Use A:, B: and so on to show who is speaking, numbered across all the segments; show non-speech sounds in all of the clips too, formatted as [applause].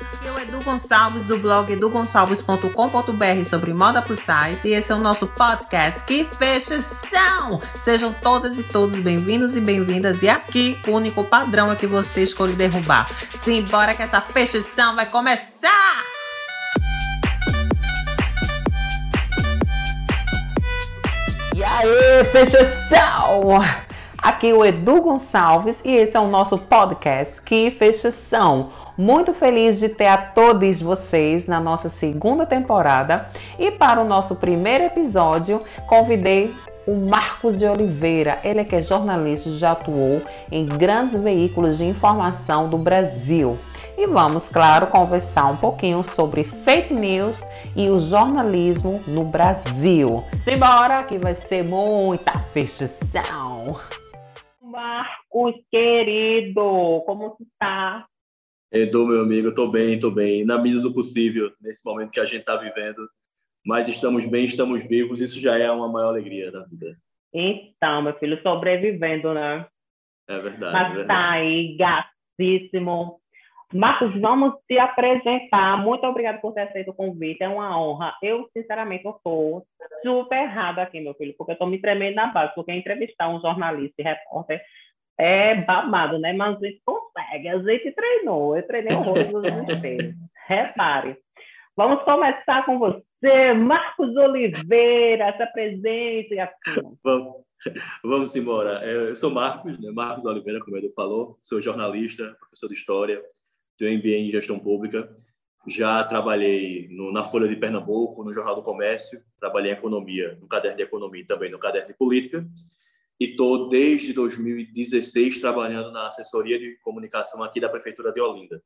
A: Aqui é o Edu Gonçalves do blog edugonçalves.com.br sobre moda plus size e esse é o nosso podcast. Que fechação! Sejam todas e todos bem-vindos e bem-vindas e aqui o único padrão é que você escolhe derrubar. Simbora que essa fechação vai começar! E aí, fechação! Aqui é o Edu Gonçalves e esse é o nosso podcast Que Fechação. Muito feliz de ter a todos vocês na nossa segunda temporada e para o nosso primeiro episódio convidei o Marcos de Oliveira. Ele é que é jornalista, já atuou em grandes veículos de informação do Brasil. E vamos, claro, conversar um pouquinho sobre fake news e o jornalismo no Brasil. Simbora que vai ser muita fechação. Marcos, querido, como está?
B: Edu, meu amigo, estou bem, estou bem, na medida do possível, nesse momento que a gente está vivendo. Mas estamos bem, estamos vivos, isso já é uma maior alegria da vida.
A: Então, meu filho, sobrevivendo, né?
B: É verdade.
A: Mas
B: é verdade.
A: tá aí, gatíssimo. Marcos, vamos te apresentar. Muito obrigado por ter aceito o convite, é uma honra. Eu, sinceramente, eu estou super errada aqui, meu filho, porque eu estou me tremendo na base, porque entrevistar um jornalista e repórter é babado, né? Mas consegue, a gente treinou, eu treinei [laughs] horrores nos inteiros. Repare. Vamos começar com você, Marcos Oliveira, se apresente, gatinho.
B: Vamos, vamos embora. Eu sou Marcos, né? Marcos Oliveira, como ele falou, sou jornalista, professor de História, tenho MBA em Gestão Pública, já trabalhei no, na Folha de Pernambuco, no Jornal do Comércio, trabalhei em Economia, no Caderno de Economia e também no Caderno de Política, e estou desde 2016 trabalhando na assessoria de comunicação aqui da Prefeitura de Olinda.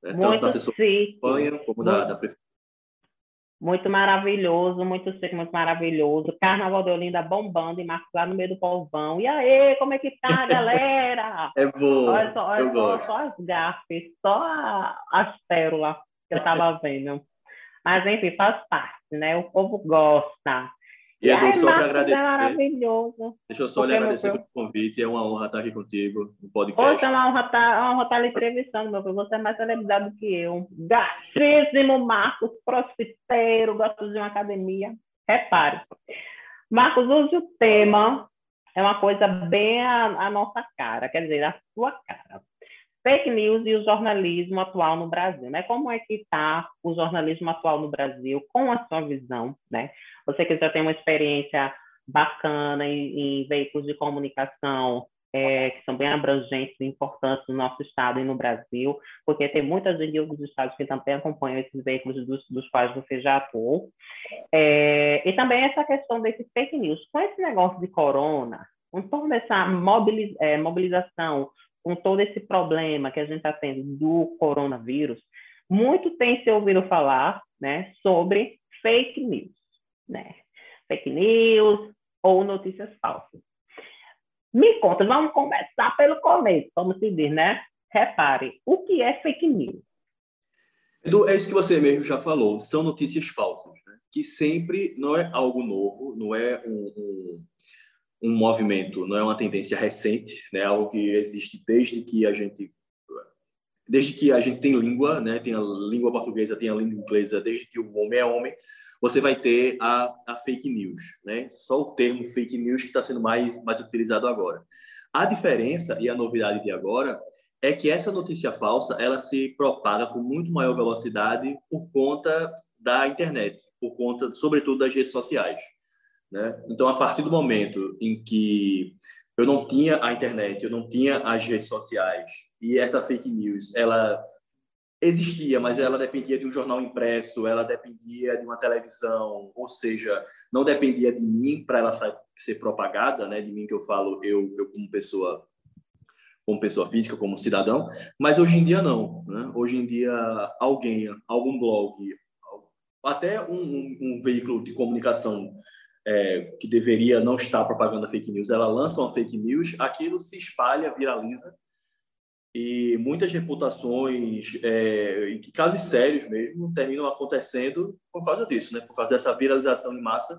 A: Né? Tanto
B: na assessoria de campanha como da, da Prefeitura.
A: Muito maravilhoso, muito chique, muito maravilhoso. Carnaval de Olinda bombando e Marcos lá no meio do povão. E aí, como é que tá, [laughs] galera?
B: é bom.
A: Olha só, olha só, só, as gafes, só as pérolas que eu tava [laughs] vendo. Mas, enfim, faz parte, né? O povo gosta.
B: E Edu, só para agradecer.
A: É maravilhoso.
B: Deixa eu só lhe agradecer pelo convite. É uma honra estar aqui contigo no podcast.
A: Hoje é uma honra estar, é uma honra estar lhe entrevistando, meu filho. Você é mais celebridade do que eu. Gatíssimo Marcos, crossfiteiro, gosto de uma academia. Repare. Marcos, hoje o tema é uma coisa bem a, a nossa cara, quer dizer, a sua cara fake news e o jornalismo atual no Brasil, né? Como é que está o jornalismo atual no Brasil com a sua visão, né? Você que já tem uma experiência bacana em, em veículos de comunicação é, que são bem abrangentes e importantes no nosso estado e no Brasil, porque tem muita gente outros estados que também acompanham esses veículos dos, dos quais você já atuou. É, e também essa questão desses fake news. Com esse negócio de corona, com toda essa é, mobilização com todo esse problema que a gente está tendo do coronavírus, muito tem se ouvido falar né, sobre fake news, né? Fake news ou notícias falsas. Me conta, vamos começar pelo começo, vamos dizer, né? Repare, o que é fake news?
B: Edu, é isso que você mesmo já falou, são notícias falsas, né? que sempre não é algo novo, não é um, um um movimento, não é uma tendência recente, né? Algo que existe desde que a gente desde que a gente tem língua, né? Tem a língua portuguesa, tem a língua inglesa, desde que o homem é homem, você vai ter a, a fake news, né? Só o termo fake news que está sendo mais mais utilizado agora. A diferença e a novidade de agora é que essa notícia falsa ela se propaga com muito maior velocidade por conta da internet, por conta, sobretudo, das redes sociais. Né? Então, a partir do momento em que eu não tinha a internet, eu não tinha as redes sociais e essa fake news, ela existia, mas ela dependia de um jornal impresso, ela dependia de uma televisão, ou seja, não dependia de mim para ela ser propagada, né? De mim que eu falo, eu, eu como pessoa, como pessoa física, como cidadão. Mas hoje em dia não, né? Hoje em dia alguém, algum blog, até um, um, um veículo de comunicação é, que deveria não estar propagando fake news, ela lança uma fake news, aquilo se espalha, viraliza, e muitas reputações, é, e casos sérios mesmo, terminam acontecendo por causa disso, né? por causa dessa viralização em massa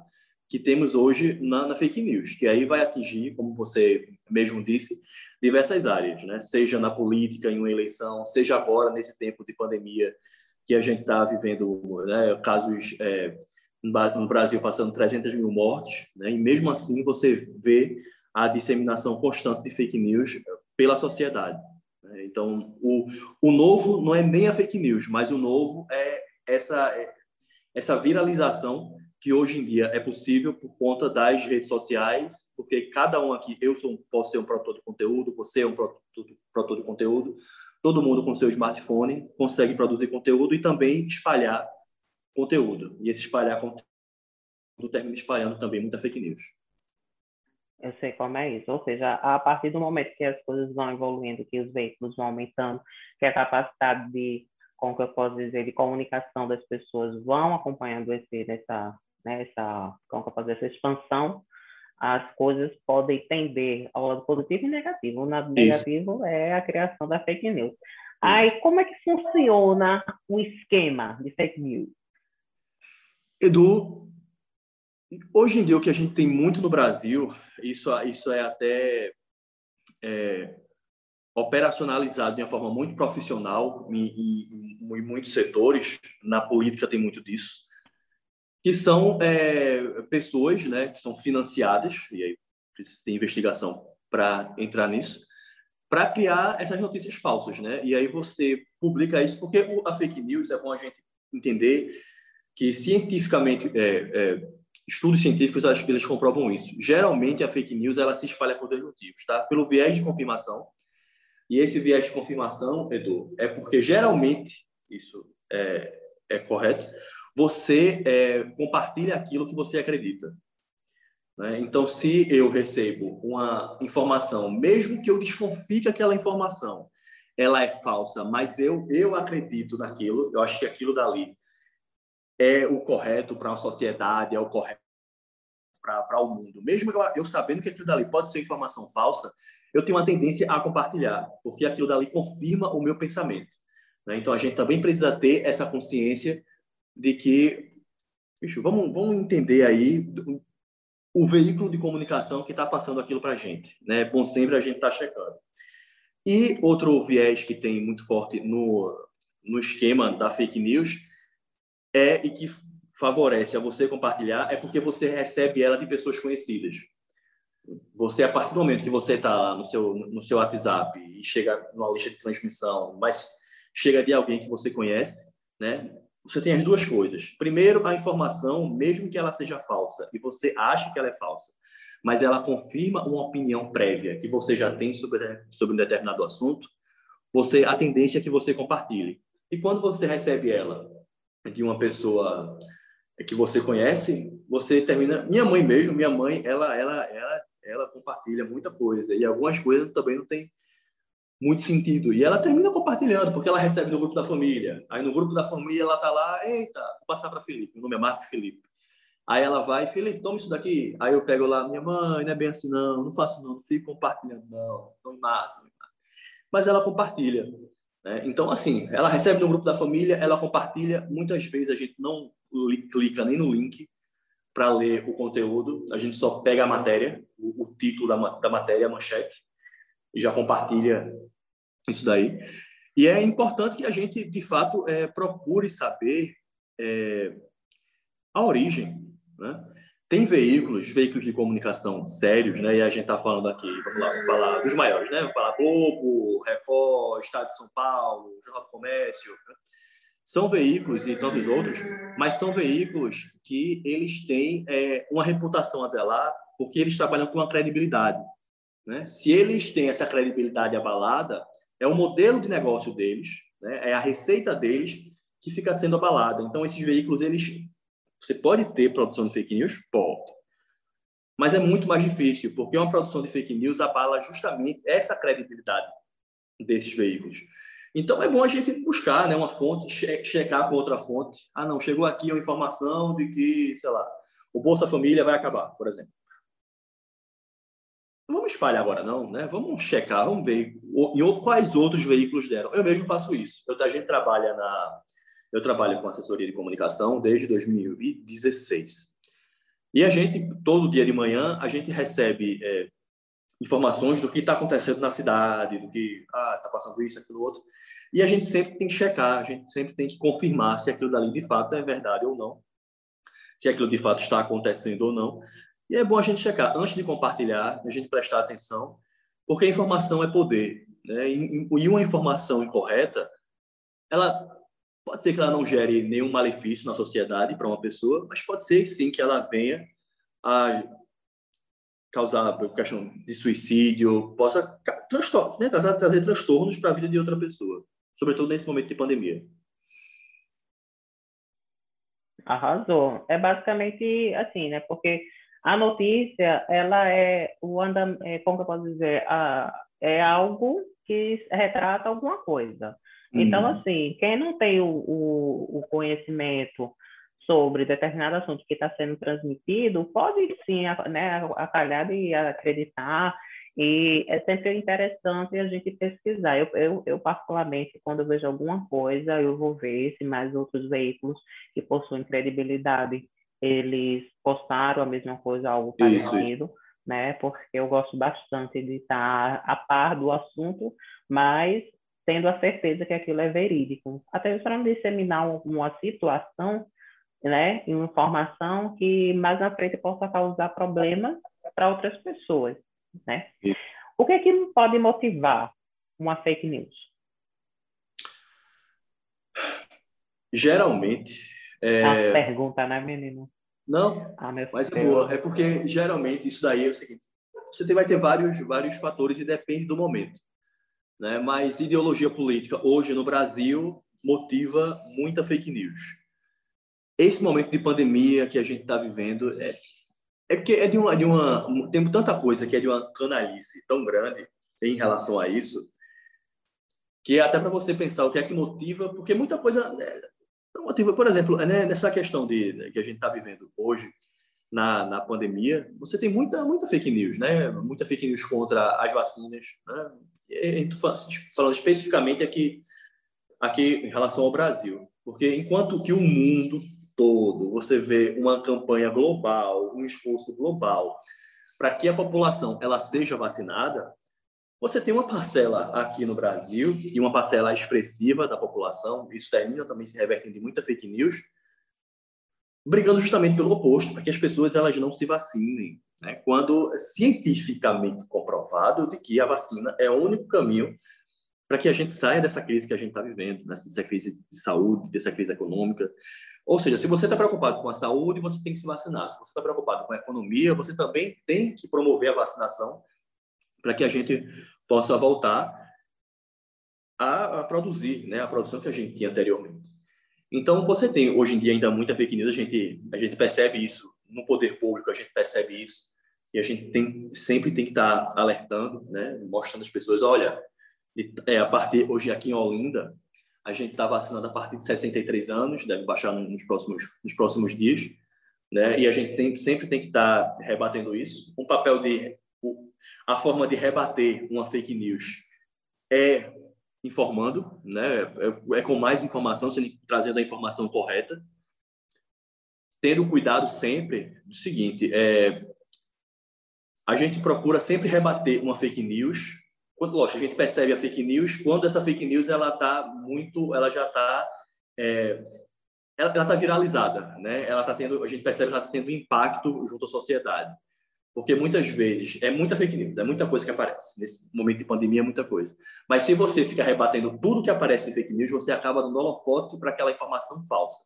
B: que temos hoje na, na, fake news, que aí vai atingir, como você mesmo disse, diversas áreas, né? Seja na política, em uma eleição, seja agora nesse tempo de pandemia que a gente está vivendo, né? Casos é, no Brasil passando 300 mil mortes, né? E mesmo assim você vê a disseminação constante de fake news pela sociedade. Né? Então, o, o novo não é nem a fake news, mas o novo é essa essa viralização que hoje em dia é possível por conta das redes sociais, porque cada um aqui, eu sou, posso ser um produtor de conteúdo, você é um produtor de conteúdo, todo mundo com seu smartphone consegue produzir conteúdo e também espalhar conteúdo. E esse espalhar conteúdo termina espalhando também muita fake news.
A: Eu sei como é isso. Ou seja, a partir do momento que as coisas vão evoluindo, que os veículos vão aumentando, que a capacidade de, como que eu posso dizer, de comunicação das pessoas vão acompanhando esse, essa, né, essa, como que eu posso dizer, essa expansão, as coisas podem tender ao lado positivo e negativo. O lado negativo é a criação da fake news. Aí, como é que funciona o esquema de fake news?
B: Edu, hoje em dia o que a gente tem muito no Brasil, isso, isso é até é, operacionalizado de uma forma muito profissional em, em, em, muitos setores, na política tem muito disso, que são é, pessoas né, que são financiadas, e aí precisa ter investigação para entrar nisso, para criar essas notícias falsas. Né? E aí você publica isso, porque a fake news é bom a gente entender que cientificamente, é, é, estudos científicos eles comprovam isso. Geralmente a fake news ela se espalha por dois motivos, tá? Pelo viés de confirmação. E esse viés de confirmação, Edu, é porque geralmente isso é, é correto. Você é, compartilha aquilo que você acredita. Né? Então, se eu recebo uma informação, mesmo que eu desconfie que aquela informação ela é falsa, mas eu eu acredito naquilo, eu acho que aquilo dali é o correto para a sociedade, é o correto para o mundo. Mesmo eu, eu sabendo que aquilo dali pode ser informação falsa, eu tenho uma tendência a compartilhar, porque aquilo dali confirma o meu pensamento. Né? Então, a gente também precisa ter essa consciência de que, bicho, vamos, vamos entender aí o veículo de comunicação que está passando aquilo para a gente. Né? Bom sempre a gente estar tá checando. E outro viés que tem muito forte no, no esquema da fake news é e que favorece a você compartilhar é porque você recebe ela de pessoas conhecidas. Você, a partir do momento que você está lá no seu, no seu WhatsApp e chega numa lista de transmissão, mas chega de alguém que você conhece, né? Você tem as duas coisas. Primeiro, a informação, mesmo que ela seja falsa e você acha que ela é falsa, mas ela confirma uma opinião prévia que você já tem sobre, sobre um determinado assunto, você a tendência é que você compartilhe. E quando você recebe ela de uma pessoa que você conhece, você termina. Minha mãe mesmo, minha mãe, ela, ela, ela, ela compartilha muita coisa e algumas coisas também não tem muito sentido. E ela termina compartilhando porque ela recebe no grupo da família. Aí no grupo da família ela tá lá, eita, vou passar para Felipe. O nome é Marcos Felipe. Aí ela vai, Felipe, toma isso daqui. Aí eu pego lá, minha mãe, não é bem assim não, não faço não, não fico compartilhando não, não me mata. Mas ela compartilha. Né? Então, assim, ela recebe no grupo da família, ela compartilha. Muitas vezes a gente não clica nem no link para ler o conteúdo, a gente só pega a matéria, o, o título da, da matéria, a manchete, e já compartilha isso daí. E é importante que a gente, de fato, é, procure saber é, a origem. Né? Tem veículos, veículos de comunicação sérios, né? E a gente está falando aqui, vamos lá, vamos falar dos maiores, né? Vamos falar Globo, Record, Estado de São Paulo, Jornal do Comércio. Né? São veículos e tantos outros, mas são veículos que eles têm é, uma reputação a zelar, porque eles trabalham com uma credibilidade. Né? Se eles têm essa credibilidade abalada, é o modelo de negócio deles, né? é a receita deles que fica sendo abalada. Então, esses veículos, eles você pode ter produção de fake news? Pode. Mas é muito mais difícil, porque uma produção de fake news abala justamente essa credibilidade desses veículos. Então, é bom a gente buscar né, uma fonte, checar com outra fonte. Ah, não, chegou aqui uma informação de que, sei lá, o Bolsa Família vai acabar, por exemplo. Vamos espalhar agora, não, né? Vamos checar, vamos ver em quais outros veículos deram. Eu mesmo faço isso. Eu, a gente trabalha na, eu trabalho com assessoria de comunicação desde 2016. E a gente, todo dia de manhã, a gente recebe é, informações do que está acontecendo na cidade, do que ah, está passando isso, aquilo, outro. E a gente sempre tem que checar, a gente sempre tem que confirmar se aquilo dali de fato é verdade ou não, se aquilo de fato está acontecendo ou não. E é bom a gente checar, antes de compartilhar, a gente prestar atenção, porque a informação é poder. Né? E uma informação incorreta, ela pode ser que ela não gere nenhum malefício na sociedade para uma pessoa, mas pode ser sim que ela venha a causar questão de suicídio, possa né? trazer, trazer transtornos para a vida de outra pessoa, sobretudo nesse momento de pandemia.
A: Arrasou. É basicamente assim, né? Porque a notícia, ela é o anda, é, como eu posso dizer, a, é algo que retrata alguma coisa. Então, uhum. assim, quem não tem o, o, o conhecimento sobre determinado assunto que está sendo transmitido, pode sim né, acalhar e acreditar, e é sempre interessante a gente pesquisar. Eu, eu, eu, particularmente, quando eu vejo alguma coisa, eu vou ver se mais outros veículos que possuem credibilidade, eles postaram a mesma coisa, algo parecido, né? Porque eu gosto bastante de estar a par do assunto, mas tendo a certeza que aquilo é verídico. Até para não disseminar uma situação né, informação que mais na frente possa causar problemas para outras pessoas, né? O que é que pode motivar uma fake news?
B: Geralmente.
A: É... A pergunta, né, menino?
B: Não, ah, mas é boa. É porque geralmente isso daí é o seguinte: você vai ter vários, vários fatores e depende do momento. Né? Mas ideologia política hoje no Brasil motiva muita fake news. Esse momento de pandemia que a gente está vivendo é, é porque é de uma, de uma tem tanta coisa que é de uma canalice tão grande em relação a isso que é até para você pensar o que é que motiva porque muita coisa né, motiva. Por exemplo né, nessa questão de né, que a gente está vivendo hoje na, na pandemia você tem muita muita fake news né? Muita fake news contra as vacinas né falando especificamente aqui aqui em relação ao Brasil. Porque enquanto que o mundo todo, você vê uma campanha global, um esforço global para que a população ela seja vacinada, você tem uma parcela aqui no Brasil e uma parcela expressiva da população, isso termina também se revertendo em muita fake news, brigando justamente pelo oposto, para que as pessoas elas não se vacinem, né? quando cientificamente comprovado de que a vacina é o único caminho para que a gente saia dessa crise que a gente está vivendo, dessa crise de saúde, dessa crise econômica, ou seja, se você está preocupado com a saúde, você tem que se vacinar. Se você está preocupado com a economia, você também tem que promover a vacinação para que a gente possa voltar a, a, produzir, né, a produção que a gente tinha anteriormente. Então, você tem hoje em dia ainda muita fake news, a gente a gente percebe isso no poder público, a gente percebe isso e a gente tem sempre tem que estar tá alertando, né, mostrando às pessoas, olha, é, a partir hoje aqui em Olinda, a gente está vacinando a partir de 63 anos, deve baixar nos próximos, nos próximos dias, né? E a gente tem, sempre tem que estar tá rebatendo isso. Um papel de a forma de rebater uma fake news é informando, né? É, é com mais informação, sendo, trazendo a informação correta, tendo cuidado sempre do seguinte: é, a gente procura sempre rebater uma fake news quando, lógico, a gente percebe a fake news quando essa fake news ela está muito, ela já está, é, ela está viralizada, né? Ela está tendo, a gente percebe que ela está tendo impacto junto à sociedade, porque muitas vezes é muita fake news, é muita coisa que aparece nesse momento de pandemia, é muita coisa. Mas se você fica rebatendo tudo que aparece de fake news, você acaba dando holofote para aquela informação falsa.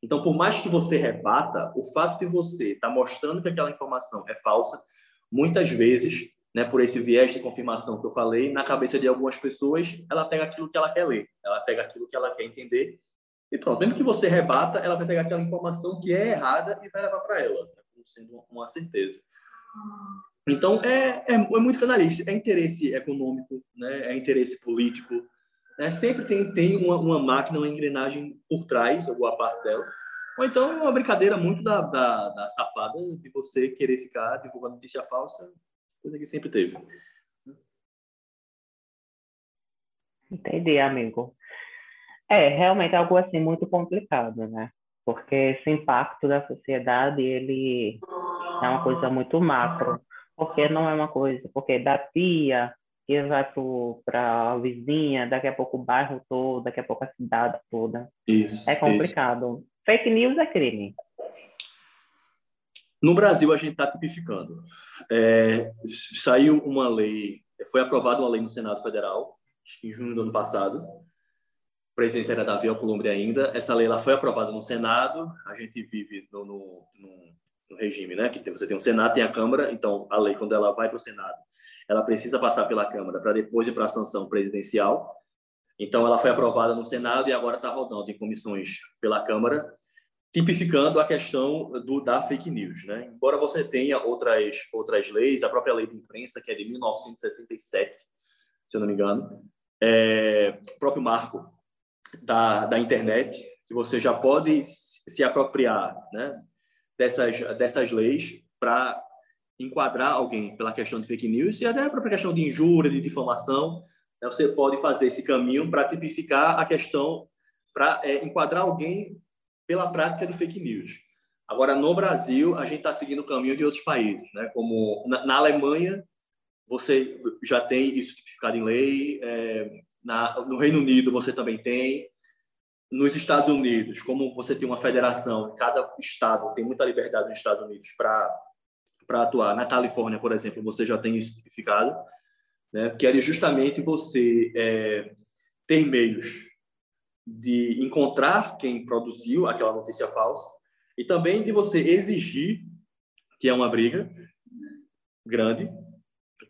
B: Então, por mais que você rebata, o fato de você estar tá mostrando que aquela informação é falsa, muitas vezes né, por esse viés de confirmação que eu falei, na cabeça de algumas pessoas, ela pega aquilo que ela quer ler, ela pega aquilo que ela quer entender, e pronto. Mesmo que você rebata, ela vai pegar aquela informação que é errada e vai levar para ela, sendo uma certeza. Então, é, é, é, muito canalista, é interesse econômico, né, é interesse político, né, sempre tem, tem uma, uma máquina, uma engrenagem por trás, boa parte dela, ou então é uma brincadeira muito da, da, da safada de você querer ficar divulgando notícia falsa coisa que sempre teve.
A: Entendi, amigo. É, realmente é algo assim muito complicado, né? Porque esse impacto da sociedade ele é uma coisa muito macro, porque não é uma coisa, porque da tia que vai para a vizinha, daqui a pouco o bairro todo, daqui a pouco a cidade toda.
B: Isso.
A: É complicado. Isso. Fake news é crime.
B: No Brasil, a gente está tipificando. É, saiu uma lei, foi aprovada uma lei no Senado Federal, em junho do ano passado. Presidente era Davi Alcolumbre ainda. Essa lei ela foi aprovada no Senado. A gente vive no, no, no, regime, né? Que você tem o Senado, tem a Câmara. Então, a lei, quando ela vai para o Senado, ela precisa passar pela Câmara para depois ir para a sanção presidencial. Então, ela foi aprovada no Senado e agora está rodando em comissões pela Câmara tipificando a questão do, da fake news. Né? Embora você tenha outras, outras leis, a própria lei de imprensa, que é de 1967, se eu não me engano, é, o próprio marco da, da internet, que você já pode se apropriar né, dessas, dessas leis para enquadrar alguém pela questão de fake news e até a própria questão de injúria, de difamação. Né, você pode fazer esse caminho para tipificar a questão, para é, enquadrar alguém pela prática de fake news. Agora, no Brasil, a gente está seguindo o caminho de outros países, né? como na, na Alemanha, você já tem isso tipificado em lei, é, na, no Reino Unido você também tem, nos Estados Unidos, como você tem uma federação, cada estado tem muita liberdade nos Estados Unidos para para atuar. Na Califórnia, por exemplo, você já tem isso tipificado, né? que é justamente você é, ter meios de encontrar quem produziu aquela notícia falsa e também de você exigir, que é uma briga grande,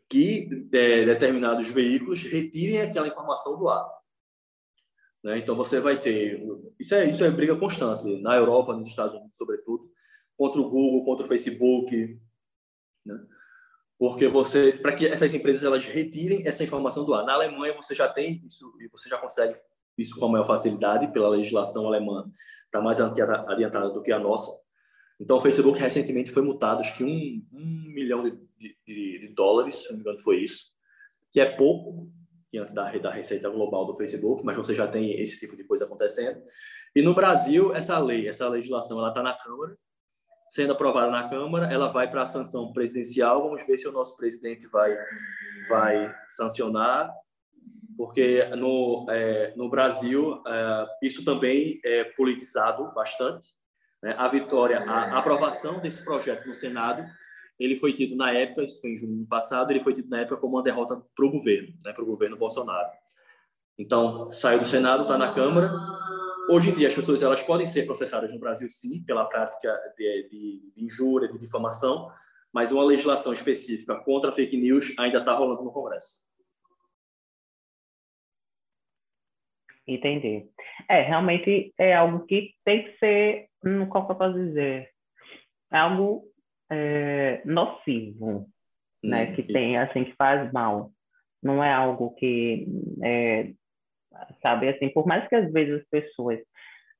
B: que é, determinados veículos retirem aquela informação do ar. Né? Então você vai ter isso é isso é briga constante na Europa, nos Estados Unidos, sobretudo, contra o Google, contra o Facebook, né? porque você para que essas empresas elas retirem essa informação do ar. Na Alemanha você já tem isso e você já consegue isso com a maior facilidade pela legislação alemã, está mais adiantada do que a nossa. Então, o Facebook recentemente foi multado, acho que um, um milhão de, de, de, dólares, se não me engano, foi isso, que é pouco diante da, da receita global do Facebook, mas você já tem esse tipo de coisa acontecendo. E no Brasil, essa lei, essa legislação, ela está na Câmara, sendo aprovada na Câmara, ela vai para a sanção presidencial. Vamos ver se o nosso presidente vai, vai sancionar porque no, é, no Brasil é, isso também é politizado bastante. Né? A vitória, a aprovação desse projeto no Senado, ele foi tido na época, isso foi em junho passado, ele foi tido na época como uma derrota para o governo, né? para o governo Bolsonaro. Então, saiu do Senado, está na Câmara. Hoje em dia, as pessoas elas podem ser processadas no Brasil, sim, pela prática de, de, de injúria, de difamação, mas uma legislação específica contra fake news ainda está rolando no Congresso.
A: Entender. É, realmente é algo que tem que ser, hum, qual que eu posso dizer? É algo é, nocivo, né? Hum, que tem, assim, que faz mal. Não é algo que, é, sabe, assim, por mais que às vezes as pessoas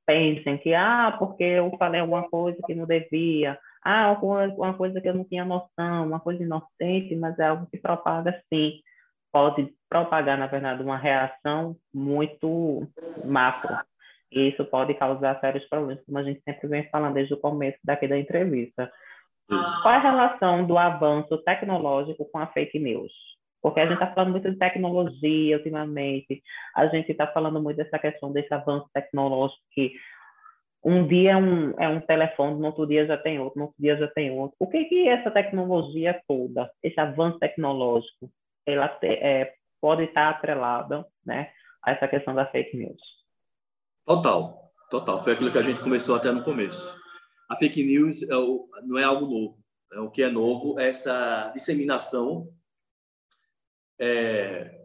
A: pensem que, ah, porque eu falei alguma coisa que não devia, ah, alguma coisa que eu não tinha noção, uma coisa inocente, mas é algo que propaga sim pode propagar, na verdade, uma reação muito macro. E isso pode causar sérios problemas, como a gente sempre vem falando desde o começo daqui da entrevista. Isso. Qual é a relação do avanço tecnológico com a fake news? Porque a gente está falando muito de tecnologia ultimamente, a gente está falando muito dessa questão desse avanço tecnológico que um dia é um, é um telefone, no outro dia já tem outro, no outro dia já tem outro. O que que essa tecnologia toda, esse avanço tecnológico, ela te, é, pode estar atrelada né, a essa questão da fake news.
B: Total, total. Foi aquilo que a gente começou até no começo. A fake news é o, não é algo novo. É, o que é novo é essa disseminação é,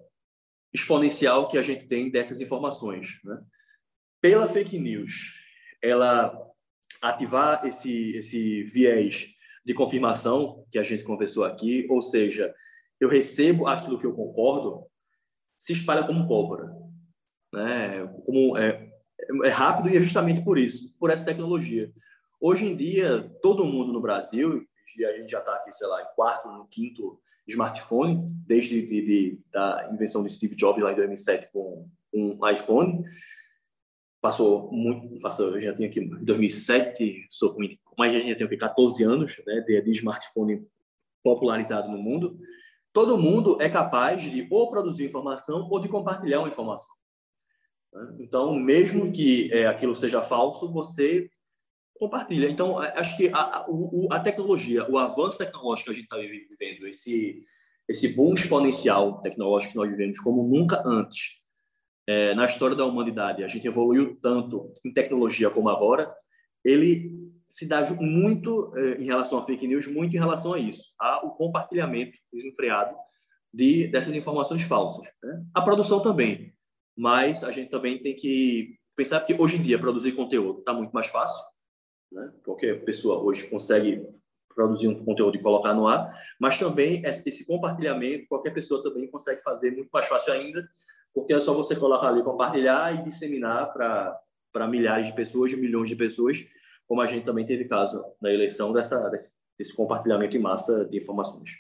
B: exponencial que a gente tem dessas informações. Né? Pela fake news, ela ativar esse, esse viés de confirmação que a gente conversou aqui, ou seja, eu recebo aquilo que eu concordo, se espalha como pólvora. Né? Como, é, é rápido e é justamente por isso, por essa tecnologia. Hoje em dia, todo mundo no Brasil, e a gente já está aqui, sei lá, em quarto, no quinto smartphone, desde de, de, da invenção de Steve Jobs lá em 2007 com um iPhone, passou muito, passou, eu já tenho aqui 2007, sou com, mas já tenho aqui 14 anos, né, de, de smartphone popularizado no mundo. Todo mundo é capaz de ou produzir informação ou de compartilhar uma informação. Então, mesmo que é, aquilo seja falso, você compartilha. Então, acho que a, a, a tecnologia, o avanço tecnológico que a gente está vivendo, esse, esse boom exponencial tecnológico que nós vivemos como nunca antes é, na história da humanidade, a gente evoluiu tanto em tecnologia como agora, ele se dá muito é, em relação a fake news, muito em relação a isso, ao compartilhamento desenfreado de, dessas informações falsas. Né? A produção também, mas a gente também tem que pensar que hoje em dia produzir conteúdo está muito mais fácil, né? Qualquer pessoa hoje consegue produzir um conteúdo e colocar no ar, mas também esse compartilhamento, qualquer pessoa também consegue fazer muito mais fácil ainda, porque é só você colocar ali, compartilhar e disseminar para milhares de pessoas, milhões de pessoas, como a gente também teve caso na eleição dessa, desse, desse compartilhamento em massa de informações.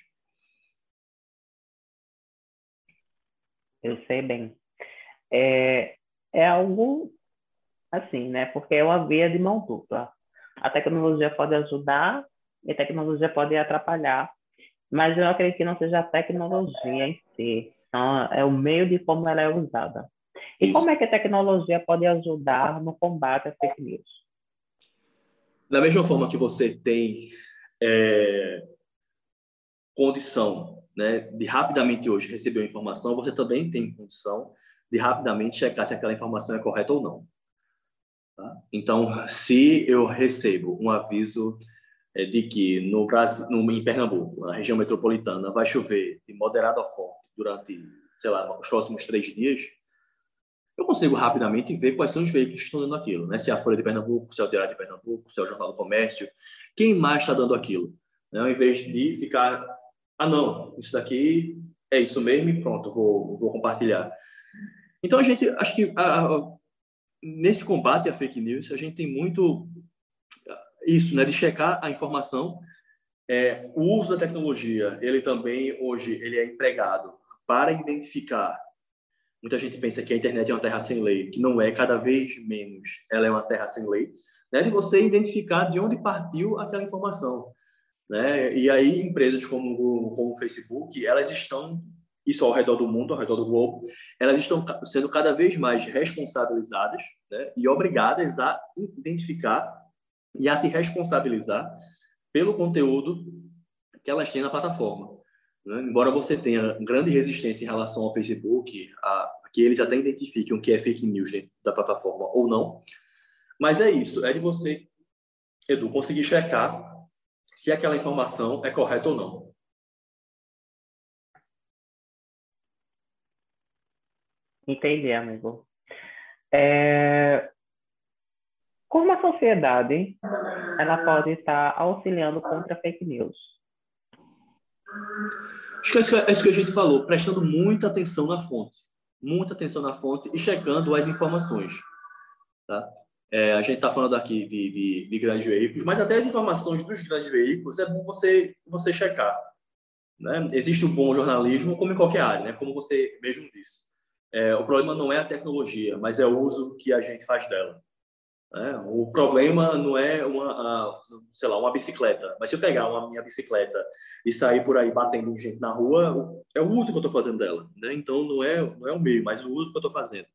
A: Eu sei bem. É, é algo assim, né? Porque é uma via de mão dupla a tecnologia pode ajudar e a tecnologia pode atrapalhar, mas eu acredito que não seja a tecnologia em si, então, é o meio de como ela é usada. E Isso. como é que a tecnologia pode ajudar no combate às fake news?
B: Da mesma forma que você tem é, condição né, de rapidamente hoje receber uma informação, você também tem condição de rapidamente checar se aquela informação é correta ou não. Tá? Então, se eu recebo um aviso é, de que no Brasil, no, em Pernambuco, na região metropolitana, vai chover de moderado a forte durante, sei lá, os próximos três dias, eu consigo rapidamente ver quais são os veículos que estão dando aquilo, né? Se é a Folha de Pernambuco, se é o Diário de Pernambuco, se é o Jornal do Comércio, quem mais está dando aquilo, né? Ao invés de ficar, ah não, isso daqui é isso mesmo e pronto, vou, vou compartilhar. Então a gente, acho que a, a, nesse combate à fake news, a gente tem muito isso, né, de checar a informação. É, o uso da tecnologia, ele também hoje ele é empregado para identificar. Muita gente pensa que a internet é uma terra sem lei, que não é, cada vez menos. Ela é uma terra sem lei, né, de você identificar de onde partiu aquela informação. Né? E aí empresas como, como o Facebook, elas estão isso ao redor do mundo, ao redor do globo, elas estão sendo cada vez mais responsabilizadas né, e obrigadas a identificar e a se responsabilizar pelo conteúdo que elas têm na plataforma. Né? Embora você tenha grande resistência em relação ao Facebook, a, que eles até identifiquem o que é fake news dentro da plataforma ou não, mas é isso, é de você, Edu, conseguir checar se aquela informação é correta ou não.
A: Entendi, amigo. É... Como a sociedade ela pode estar auxiliando contra fake news?
B: Acho que é isso que é a gente falou, prestando muita atenção na fonte, muita atenção na fonte e checando as informações. Tá? É, a gente está falando aqui de, de, de, grandes veículos, mas até as informações dos grandes veículos é bom você, você checar. Né? Existe um bom jornalismo, como em qualquer área, né? como você mesmo disse. É, o problema não é a tecnologia, mas é o uso que a gente faz dela. É, o problema não é uma, sei lá, uma bicicleta, mas se eu pegar uma minha bicicleta e sair por aí batendo gente na rua, é o uso que eu estou fazendo dela. Né? Então não é, não é o meio, mas o uso que eu estou fazendo.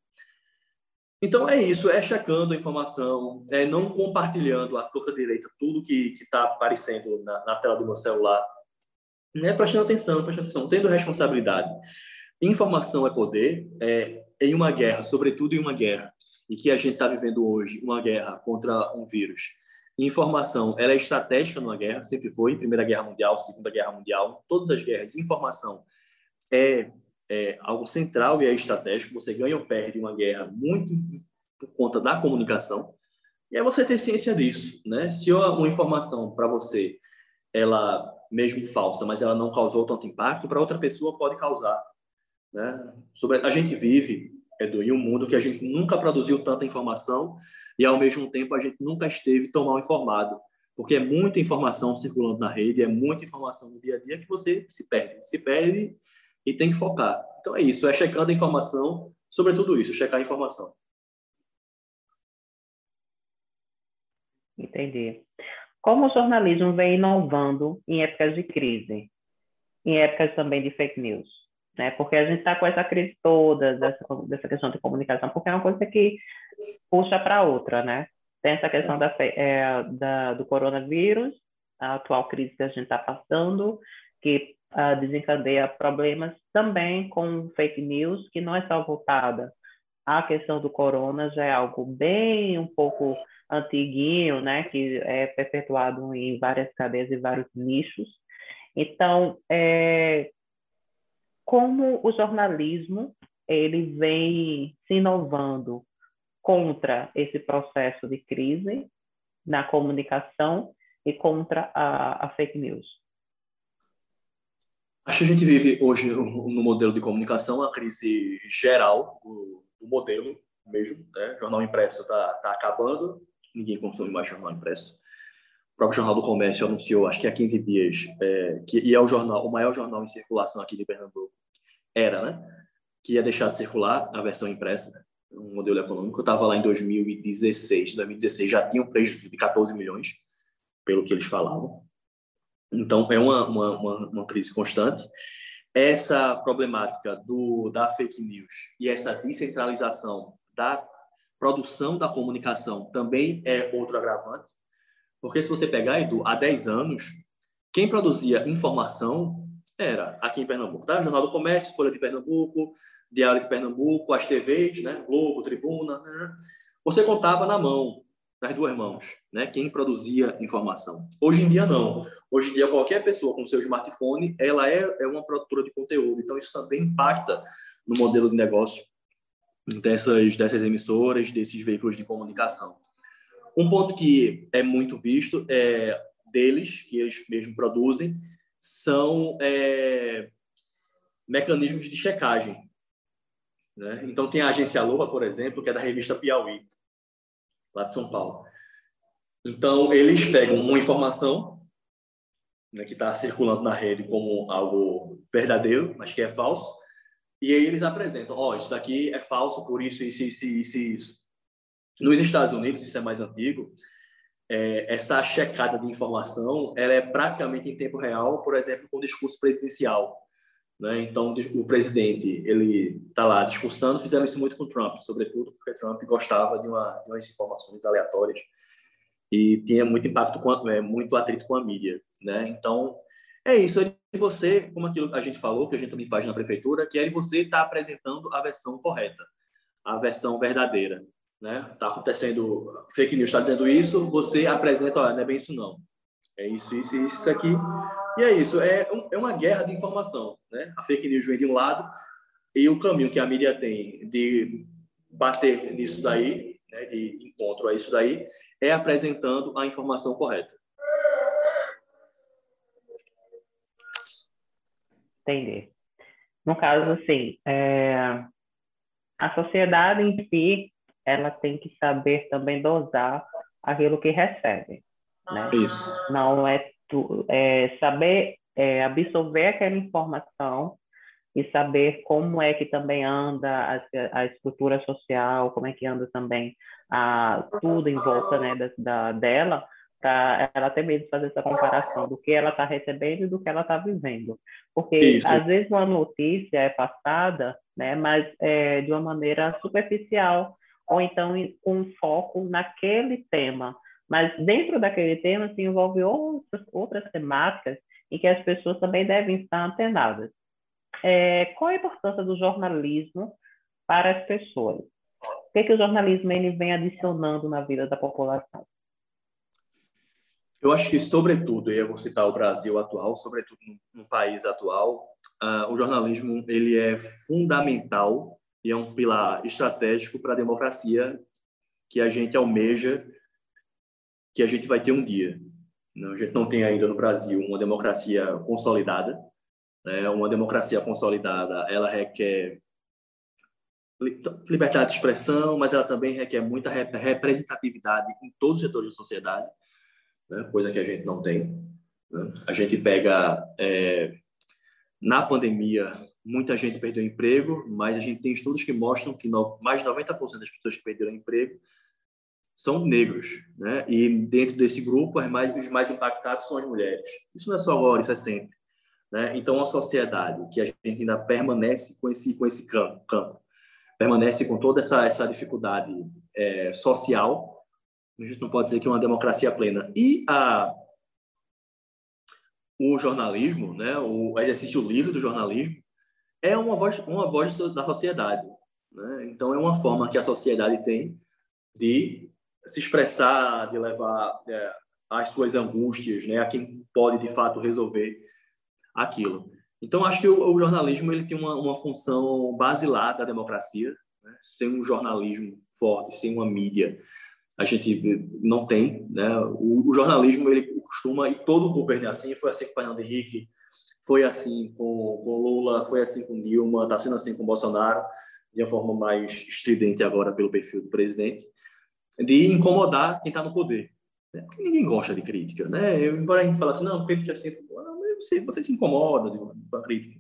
B: Então é isso, é checando a informação, é não compartilhando a torta direita tudo que está aparecendo na, na, tela do meu celular, né? prestando atenção, prestando atenção, tendo responsabilidade. Informação é poder, é, em uma guerra, sobretudo em uma guerra, e que a gente está vivendo hoje, uma guerra contra um vírus. Informação, ela é estratégica numa guerra, sempre foi, Primeira Guerra Mundial, Segunda Guerra Mundial, todas as guerras. Informação é, é algo central e é estratégico. Você ganha ou perde uma guerra muito por conta da comunicação. E é você ter ciência disso, né? Se uma informação para você, ela mesmo falsa, mas ela não causou tanto impacto, para outra pessoa pode causar. Né? Sobre, a gente vive, Edu, em um mundo que a gente nunca produziu tanta informação e, ao mesmo tempo, a gente nunca esteve tão mal informado, porque é muita informação circulando na rede, é muita informação no dia a dia que você se perde, se perde e tem que focar. Então é isso, é checando a informação, sobre tudo isso, checar a informação.
A: Entendi. Como o jornalismo vem inovando em épocas de crise, em épocas também de fake news? Né? Porque a gente está com essa crise toda, dessa, dessa questão de comunicação, porque é uma coisa que puxa para outra, né? Tem essa questão da, é, da, do coronavírus, a atual crise que a gente está passando, que uh, desencadeia problemas também com fake news, que não é só voltada à questão do corona, já é algo bem um pouco antiguinho, né, que é perpetuado em várias cadeias e vários nichos. Então, é, como o jornalismo ele vem se inovando contra esse processo de crise na comunicação e contra a, a fake news.
B: Acho que a gente vive hoje no modelo de comunicação uma crise geral do, modelo mesmo. Né? Jornal impresso está tá acabando, ninguém consome mais jornal impresso. O próprio Jornal do Comércio anunciou, acho que há 15 dias, é, que e é o jornal, o maior jornal em circulação aqui de Pernambuco, era, né? Que ia deixar de circular a versão impressa, né? um modelo econômico. Eu estava lá em 2016, 2016 já tinha um prejuízo de 14 milhões, pelo que eles falavam. Então, é uma, uma, uma, uma crise constante. Essa problemática do, da fake news e essa descentralização da produção da comunicação também é outro agravante. Porque se você pegar, Edu, há 10 anos, quem produzia informação era aqui em Pernambuco, tá? Jornal do Comércio, Folha de Pernambuco, Diário de Pernambuco, as TVs, né? Globo, Tribuna. Né? Você contava na mão, nas duas mãos, né? Quem produzia informação. Hoje em dia, não. Hoje em dia, qualquer pessoa com seu smartphone, ela é, é uma produtora de conteúdo. Então, isso também impacta no modelo de negócio dessas, dessas emissoras, desses veículos de comunicação. Um ponto que é muito visto é deles, que eles mesmos produzem, são é, mecanismos de checagem. Né? Então, tem a agência Loba, por exemplo, que é da revista Piauí, lá de São Paulo. Então, eles pegam uma informação né, que está circulando na rede como algo verdadeiro, mas que é falso, e aí eles apresentam, ó, oh, isso daqui é falso por isso, isso, isso, isso, isso. Nos Estados Unidos, isso é mais antigo, é, essa checada de informação, ela é praticamente em tempo real, por exemplo, com o discurso presidencial. Né? Então, o presidente ele está lá discursando, fizeram isso muito com Trump, sobretudo porque Trump gostava de, uma, de umas informações aleatórias e tinha muito impacto, com, é, muito atrito com a mídia. Né? Então, é isso. É você, como aquilo a gente falou, que a gente também faz na prefeitura, que é você estar tá apresentando a versão correta, a versão verdadeira. Né? Está acontecendo, fake news está dizendo isso, você apresenta, olha, não é bem isso não. É isso, isso, isso, isso aqui. E é isso, é, um, é uma guerra de informação. Né? A fake news vem de um lado e o caminho que a mídia tem de bater nisso daí, né, de encontro a isso daí, é apresentando a informação correta.
A: Entendi. No caso, assim, é, a sociedade em si, ela tem que saber também dosar aquilo que recebe. Né?
B: Isso.
A: Não é, tu, é saber é, absorver aquela informação e saber como é que também anda a, a estrutura social, como é que anda também a, tudo em volta né, da, da dela, para ela ter medo de fazer essa comparação do que ela está recebendo e do que ela está vivendo. Porque, Isso. às vezes, uma notícia é passada, né, mas é, de uma maneira superficial, ou então com um foco naquele tema. Mas dentro daquele tema se envolve outras, outras temáticas em que as pessoas também devem estar antenadas. É, qual a importância do jornalismo para as pessoas? O que, que o jornalismo ele vem adicionando na vida da população?
B: Eu acho que, sobretudo, e eu vou citar o Brasil atual, sobretudo no país atual, uh, o jornalismo ele é fundamental e é um pilar estratégico para a democracia que a gente almeja que a gente vai ter um dia. A gente não tem ainda no Brasil uma democracia consolidada. Né? Uma democracia consolidada, ela requer liberdade de expressão, mas ela também requer muita representatividade em todos os setores da sociedade né? coisa que a gente não tem. Né? A gente pega é, na pandemia muita gente perdeu emprego, mas a gente tem estudos que mostram que mais de 90% das pessoas que perderam emprego são negros, né? E dentro desse grupo, mais, os mais impactados são as mulheres. Isso não é só agora, isso é sempre. Né? Então, a sociedade que a gente ainda permanece com esse com esse campo, campo permanece com toda essa essa dificuldade é, social, a gente não pode dizer que é uma democracia plena. E a o jornalismo, né? O exercício livre do jornalismo é uma voz uma voz da sociedade, né? Então, é uma forma que a sociedade tem de se expressar, de levar é, as suas angústias, né, a quem pode de fato resolver aquilo. Então acho que o, o jornalismo ele tem uma, uma função basilar da democracia. Né? Sem um jornalismo forte, sem uma mídia, a gente não tem. Né? O, o, jornalismo ele costuma e todo o governo é assim. Foi assim com Fernando Henrique, foi assim com, com Lula, foi assim com Dilma, está sendo assim com Bolsonaro de uma forma mais estridente agora pelo perfil do presidente de incomodar quem está no poder. Né? Porque ninguém gosta de crítica, né? Embora a gente fale assim, não, crítica é sempre boa, você, você se incomoda com a crítica.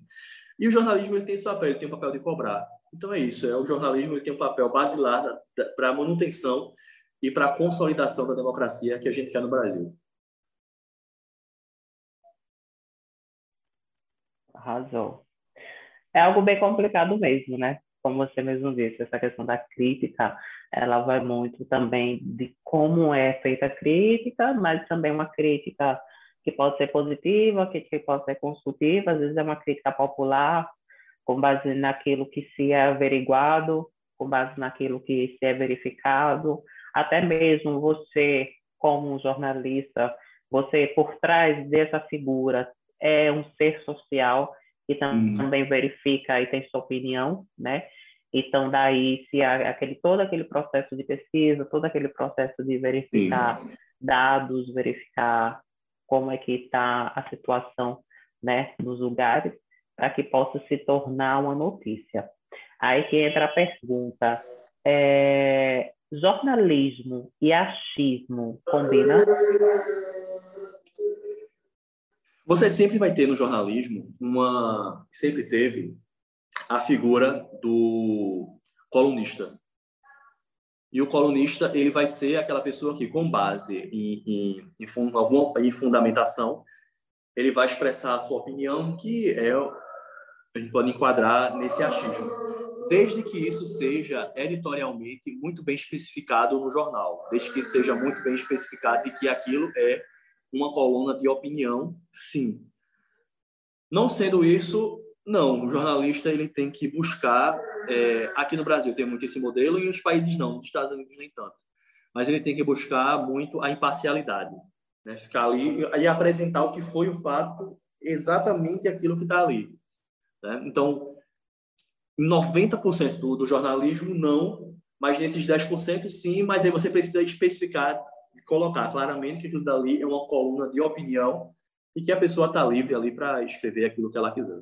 B: E o jornalismo ele tem esse papel, ele tem o papel de cobrar. Então é isso, é o jornalismo ele tem um papel basilar para a manutenção e para a consolidação da democracia que a gente quer no Brasil.
A: Razão. É algo bem complicado mesmo, né? Como você mesmo disse, essa questão da crítica ela vai muito também de como é feita a crítica, mas também uma crítica que pode ser positiva, que, que pode ser construtiva, às vezes é uma crítica popular, com base naquilo que se é averiguado, com base naquilo que se é verificado, até mesmo você, como jornalista, você por trás dessa figura é um ser social que uhum. também verifica e tem sua opinião, né? Então, daí, se há aquele, todo aquele processo de pesquisa, todo aquele processo de verificar Sim. dados, verificar como é que está a situação né, nos lugares, para que possa se tornar uma notícia. Aí que entra a pergunta: é, jornalismo e achismo combinam?
B: Você sempre vai ter no jornalismo uma, sempre teve a figura do colunista. E o colunista ele vai ser aquela pessoa que, com base em, em, em, alguma, em fundamentação, ele vai expressar a sua opinião, que é a gente pode enquadrar nesse achismo, desde que isso seja editorialmente muito bem especificado no jornal, desde que seja muito bem especificado de que aquilo é uma coluna de opinião, sim. Não sendo isso, não, o jornalista ele tem que buscar. É, aqui no Brasil tem muito esse modelo e nos países não, nos Estados Unidos nem tanto. Mas ele tem que buscar muito a imparcialidade, né? ficar ali e apresentar o que foi o fato, exatamente aquilo que está ali. Né? Então, 90% do, do jornalismo não, mas nesses 10% sim, mas aí você precisa especificar, colocar claramente que aquilo dali é uma coluna de opinião e que a pessoa está livre ali para escrever aquilo que ela quiser.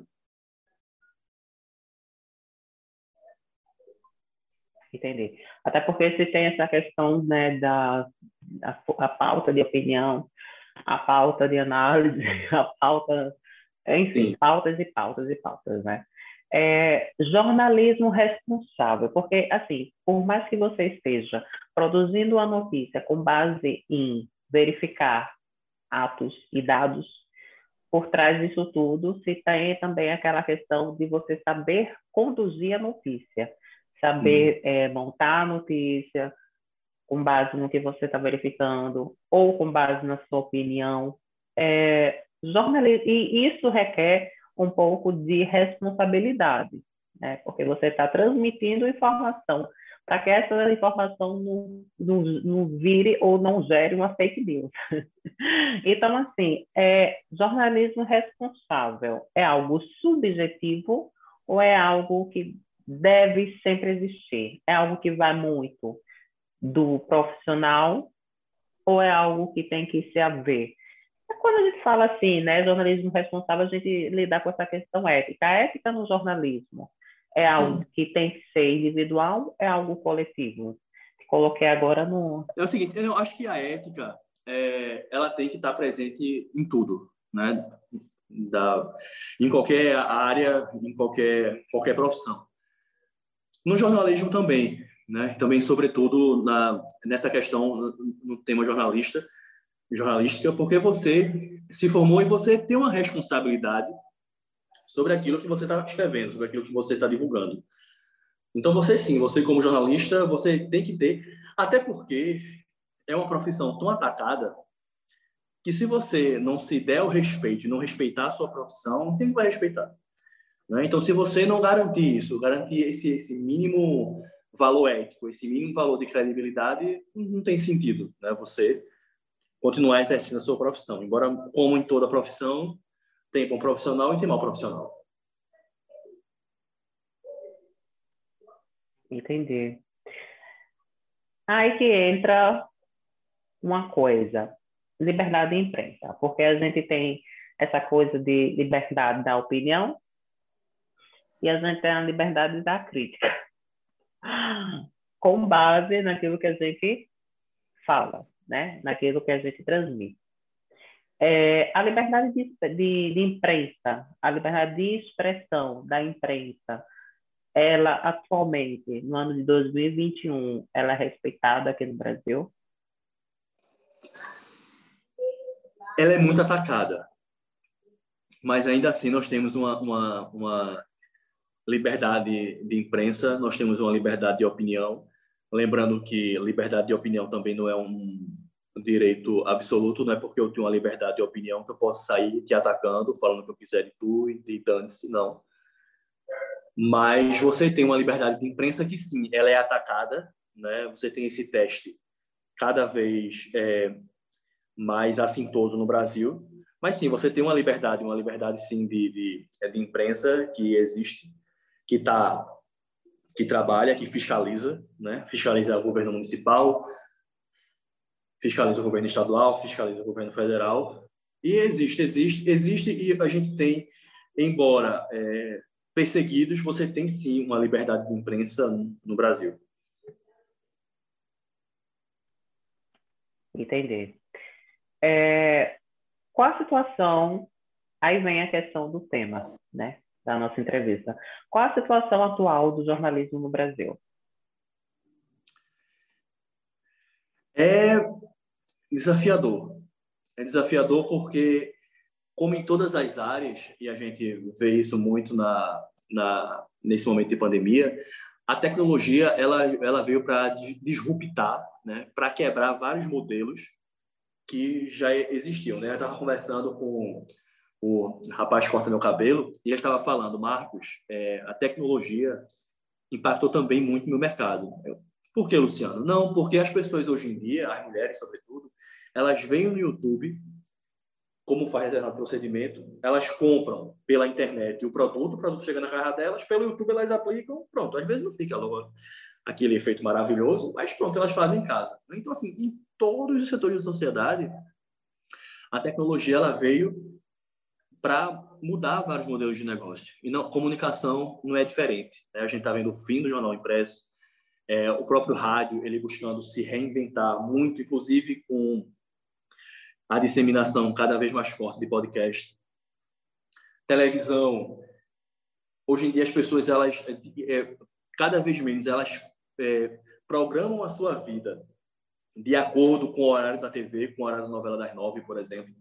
A: entender. Até porque se tem essa questão né, da a, a pauta de opinião, a pauta de análise, [laughs] a pauta, enfim, Sim. pautas e pautas e pautas, né? É, jornalismo responsável, porque, assim, por mais que você esteja produzindo a notícia com base em verificar atos e dados, por trás disso tudo se tem também aquela questão de você saber conduzir a notícia saber é, montar a notícia com base no que você está verificando ou com base na sua opinião. É, jornalismo, e isso requer um pouco de responsabilidade, né? porque você está transmitindo informação para que essa informação não, não, não, vire ou não gere uma fake news. [laughs] então, assim, é, jornalismo responsável é algo subjetivo ou é algo que deve sempre existir? É algo que vai muito do profissional ou é algo que tem que se haver? Quando a gente fala assim, né, jornalismo responsável, a gente lidar com essa questão ética. A ética no jornalismo é algo hum. que tem que ser individual, é algo coletivo. Coloquei agora no.
B: É o seguinte, eu acho que a ética é, ela tem que estar presente em tudo, né? Da, em qualquer área, em qualquer qualquer profissão. No jornalismo também, né? Também, sobretudo, na, nessa questão, no, no tema jornalista, jornalística, porque você se formou e você tem uma responsabilidade sobre aquilo que você está escrevendo, sobre aquilo que você está divulgando. Então, você sim, você como jornalista, você tem que ter, até porque é uma profissão tão atacada que se você não se der o respeito não respeitar a sua profissão, quem vai respeitar? Né? Então, se você não garantir isso, garantir esse, esse mínimo valor ético, esse mínimo valor de credibilidade, não tem sentido né? você continuar exercendo a sua profissão. Embora, como em toda profissão, tem bom profissional e tem mau profissional.
A: Entendi. Aí que entra uma coisa, liberdade de imprensa, porque a gente tem essa coisa de liberdade da opinião e a gente tem a liberdade da crítica, com base naquilo que a gente fala, né? naquilo que a gente transmite. É, a liberdade de, de, de imprensa, a liberdade de expressão da imprensa, ela atualmente, no ano de 2021, ela é respeitada aqui no Brasil?
B: Ela é muito atacada, mas ainda assim nós temos uma, uma, uma liberdade de imprensa, nós temos uma liberdade de opinião, lembrando que liberdade de opinião também não é um direito absoluto, não é porque eu tenho uma liberdade de opinião que eu posso sair te atacando, falando o que eu quiser de tu e dane-se, não mas você tem uma liberdade de imprensa que sim, ela é atacada, né? Você tem esse teste cada vez é, mais assintoso no Brasil, mas sim, você tem uma liberdade, uma liberdade sim de, de, é, de imprensa que existe, que tá, que trabalha, que fiscaliza, né? Fiscaliza o governo municipal, fiscaliza o governo estadual, fiscaliza o governo federal, e existe, existe, existe e a gente tem, embora é, perseguidos, você tem sim uma liberdade de imprensa no Brasil.
A: Entender. É, qual a situação? Aí vem a questão do tema, né, da nossa entrevista. Qual a situação atual do jornalismo no Brasil?
B: É desafiador. É desafiador porque como em todas as áreas, e a gente vê isso muito na, na, nesse momento de pandemia, a tecnologia ela, ela veio para disruptar, né, para quebrar vários modelos que já existiam. Né? Eu estava conversando com o rapaz que corta meu cabelo e ele estava falando, Marcos, é, a tecnologia impactou também muito no mercado. Eu, Por que, Luciano? Não, porque as pessoas hoje em dia, as mulheres sobretudo, elas veem no YouTube como faz determinado procedimento, elas compram pela internet o produto, o produto chega na casa delas, pelo YouTube elas aplicam, pronto. Às vezes não fica logo aquele efeito maravilhoso, mas pronto, elas fazem em casa. Então, assim, em todos os setores da sociedade, a tecnologia ela veio para mudar vários modelos de negócio. E não, comunicação não é diferente. Né? A gente está vendo o fim do jornal impresso, é, o próprio rádio, ele buscando se reinventar muito, inclusive com a disseminação cada vez mais forte de podcast. Televisão. Hoje em dia as pessoas elas é, cada vez menos elas é, programam a sua vida de acordo com o horário da TV, com o horário da novela das nove, por exemplo,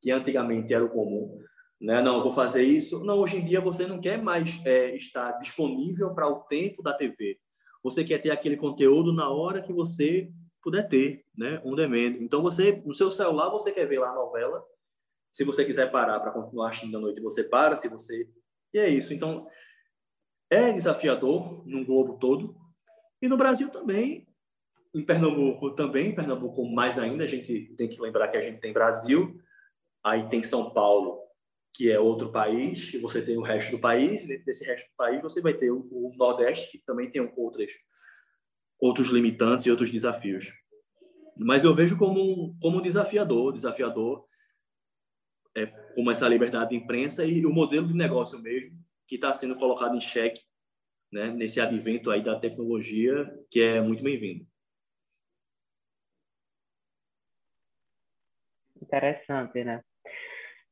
B: que antigamente era o comum. Né? Não, vou fazer isso. Não, hoje em dia você não quer mais é, estar disponível para o tempo da TV. Você quer ter aquele conteúdo na hora que você puder ter, né, um demand. Então você, no seu celular, você quer ver lá a novela. Se você quiser parar para continuar assistindo à noite, você para. Se você e é isso. Então é desafiador no globo todo e no Brasil também. Em Pernambuco também, em Pernambuco mais ainda, a gente tem que lembrar que a gente tem Brasil, aí tem São Paulo, que é outro país, e você tem o resto do país, e dentro desse resto do país você vai ter o, o Nordeste, que também tem outras outros limitantes e outros desafios. Mas eu vejo como, como desafiador, desafiador, é, como essa liberdade de imprensa e o modelo de negócio mesmo, que está sendo colocado em xeque né, nesse advento aí da tecnologia, que é muito bem-vindo.
A: Interessante, né?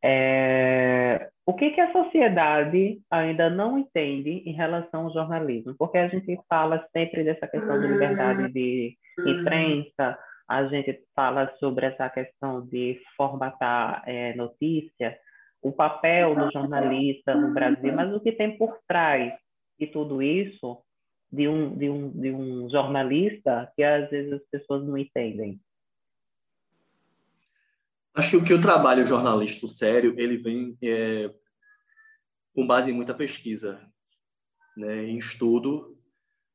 A: É... o que, que a sociedade ainda não entende em relação ao jornalismo? Porque a gente fala sempre dessa questão de liberdade de imprensa, a gente fala sobre essa questão de formatar é, notícia, o papel do jornalista no Brasil, mas o que tem por trás de tudo isso, de um, de um, de um jornalista, que às vezes as pessoas não entendem.
B: Acho que o que o trabalho jornalístico sério, ele vem é, com base em muita pesquisa, né, em estudo,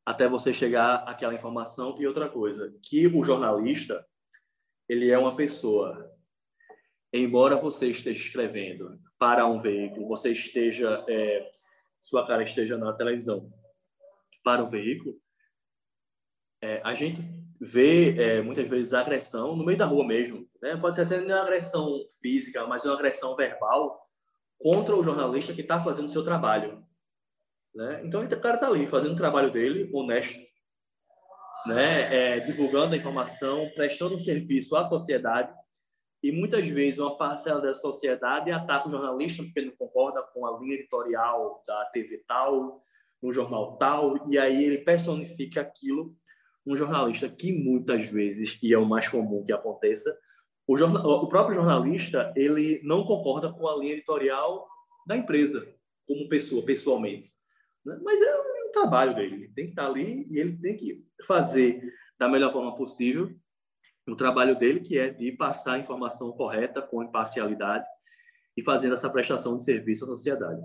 B: até você chegar àquela informação. E outra coisa, que o jornalista, ele é uma pessoa. Embora você esteja escrevendo para um veículo, você esteja, é, sua cara esteja na televisão para o veículo, é, a gente vê é, muitas vezes agressão no meio da rua mesmo. Né? Pode ser até uma agressão física, mas uma agressão verbal contra o jornalista que está fazendo o seu trabalho. Né? Então, o cara está ali fazendo o trabalho dele, honesto, né? É, divulgando a informação, prestando serviço à sociedade. E muitas vezes uma parcela da sociedade ataca o jornalista porque não concorda com a linha editorial da TV tal, no jornal tal, e aí ele personifica aquilo um jornalista que muitas vezes, e é o mais comum que aconteça, o, jornal, o próprio jornalista ele não concorda com a linha editorial da empresa, como pessoa, pessoalmente. Né? Mas é é o trabalho dele, ele tem que estar ali e ele tem que fazer da melhor forma possível o trabalho dele, que é de passar a informação correta, com imparcialidade, e fazendo essa prestação de serviço à sociedade.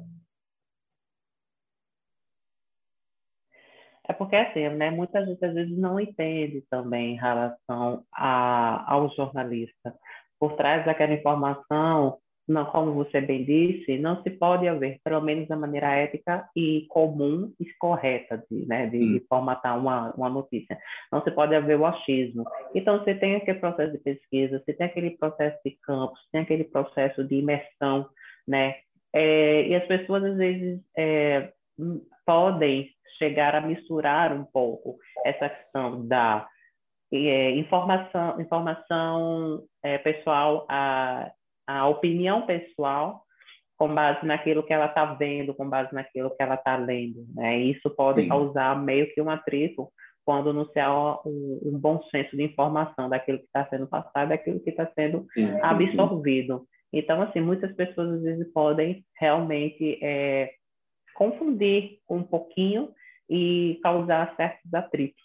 A: É porque, assim, né, muita gente às vezes não entende também em relação a, ao jornalista. Por trás daquela informação, não, como você bem disse, não se pode haver, pelo menos da maneira ética e comum e correta de, né, de, hum. formatar uma, uma notícia. Não se pode haver o achismo. Então, você tem aquele processo de pesquisa, você tem aquele processo de campos, tem aquele processo de imersão, né? É, e as pessoas, às vezes, é, podem chegar a misturar um pouco essa questão da é, informação, informação é, pessoal, a, a opinião pessoal, com base naquilo que ela está vendo, com base naquilo que ela está lendo. Né? Isso pode Sim. causar meio que um atrito quando não se há um, um bom senso de informação daquilo que está sendo passado, daquilo que está sendo sim, absorvido. Sim, sim. Então, assim, muitas pessoas às vezes podem realmente é, confundir um pouquinho e causar certos atritos,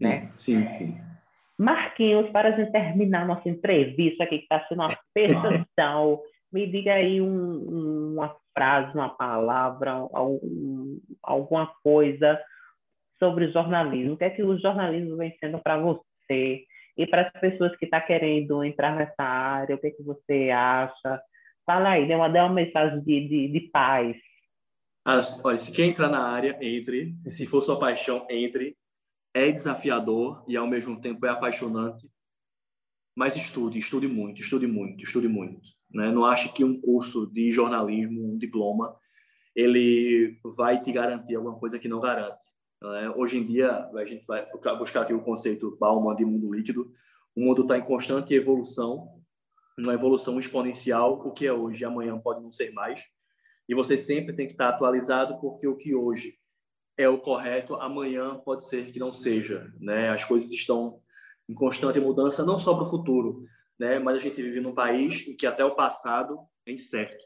A: né?
B: Sim, sim.
A: Marquinhos, para a gente terminar nossa entrevista aqui, que está sendo uma percepção, me diga aí um, uma frase, uma palavra, algum, alguma coisa sobre jornalismo. O que é que o jornalismo vem sendo para você? E para as pessoas que estão tá querendo entrar nessa área, o que é que você acha? Fala aí, dê uma, dê uma mensagem de, de, de paz
B: olha, se quer entrar na área, entre. Se for sua paixão, entre. É desafiador e ao mesmo tempo é apaixonante. Mas estude, estude muito, estude muito, estude muito. Né? Não ache que um curso de jornalismo, um diploma, ele vai te garantir alguma coisa que não garante. Né? Hoje em dia, a gente vai buscar aqui o conceito Bauman de mundo líquido. O mundo está em constante evolução, uma evolução exponencial. O que é hoje, amanhã pode não ser mais. E você sempre tem que estar atualizado, porque o que hoje é o correto, amanhã pode ser que não seja. Né? As coisas estão em constante mudança, não só para o futuro, né? mas a gente vive num país em que até o passado é incerto.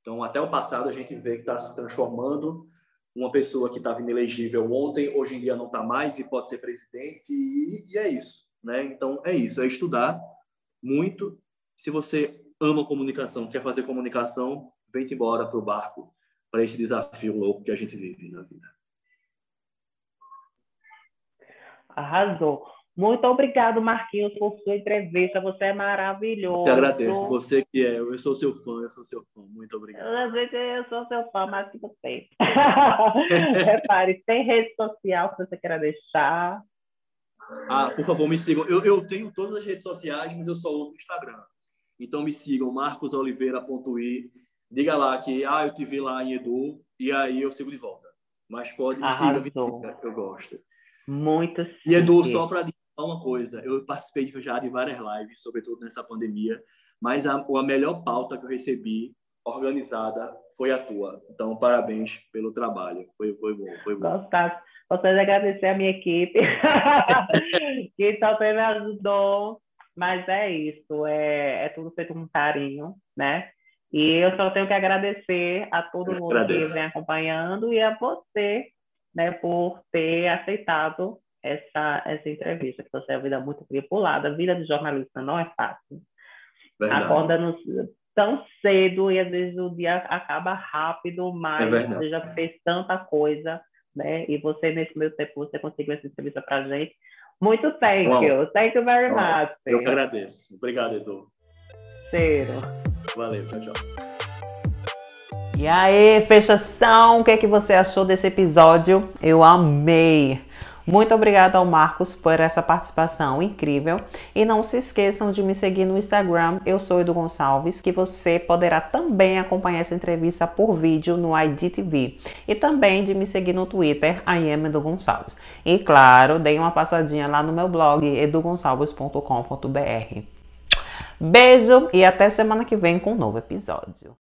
B: Então, até o passado, a gente vê que está se transformando. Uma pessoa que estava inelegível ontem, hoje em dia não está mais e pode ser presidente, e, e é isso. Né? Então, é isso, é estudar muito. Se você ama comunicação, quer fazer comunicação, vem-te embora para o barco, para esse desafio louco que a gente vive na vida.
A: Arrasou. Muito obrigado, Marquinhos, por sua entrevista. Você é maravilhoso.
B: Eu agradeço. Você que é. Eu sou seu fã, eu sou seu fã. Muito obrigado.
A: Eu sou seu fã, mais que você. Repare, tem rede social que você queira deixar.
B: Ah, por favor, me sigam. Eu, eu tenho todas as redes sociais, mas eu só uso o Instagram. Então me sigam, marcosoliveira.i diga lá que ah, eu te vi lá em Edu e aí eu sigo de volta. Mas pode me seguir, eu gosto.
A: Muito
B: E Edu, só para dizer uma coisa, eu participei já de várias lives, sobretudo nessa pandemia, mas a, a melhor pauta que eu recebi organizada foi a tua. Então, parabéns pelo trabalho. Foi, foi bom, foi bom.
A: Gostasse. Gostaria de agradecer a minha equipe, [laughs] que também me ajudou. Mas é isso, é, é tudo feito com carinho, né? E eu só tenho que agradecer a todo mundo Agradeço. que vem acompanhando e a você, né, por ter aceitado essa, essa entrevista, que você é uma vida muito tripulada. A vida de jornalista não é fácil. Verdade. Acorda no, tão cedo e às vezes o dia acaba rápido, mas é você já fez tanta coisa, né? E você, nesse meio tempo, você conseguiu essa entrevista para a gente. Muito thank Bom, you. Thank you very much.
B: Eu que agradeço. Obrigado, Edu.
A: Cheiro.
B: Valeu, tchau, tchau.
C: E aí, fechação, o que é que você achou desse episódio? Eu amei! Muito obrigada ao Marcos por essa participação incrível. E não se esqueçam de me seguir no Instagram, eu sou Edu Gonçalves, que você poderá também acompanhar essa entrevista por vídeo no IGTV. E também de me seguir no Twitter, Edu Gonçalves. E claro, deem uma passadinha lá no meu blog, edugonçalves.com.br. Beijo e até semana que vem com um novo episódio.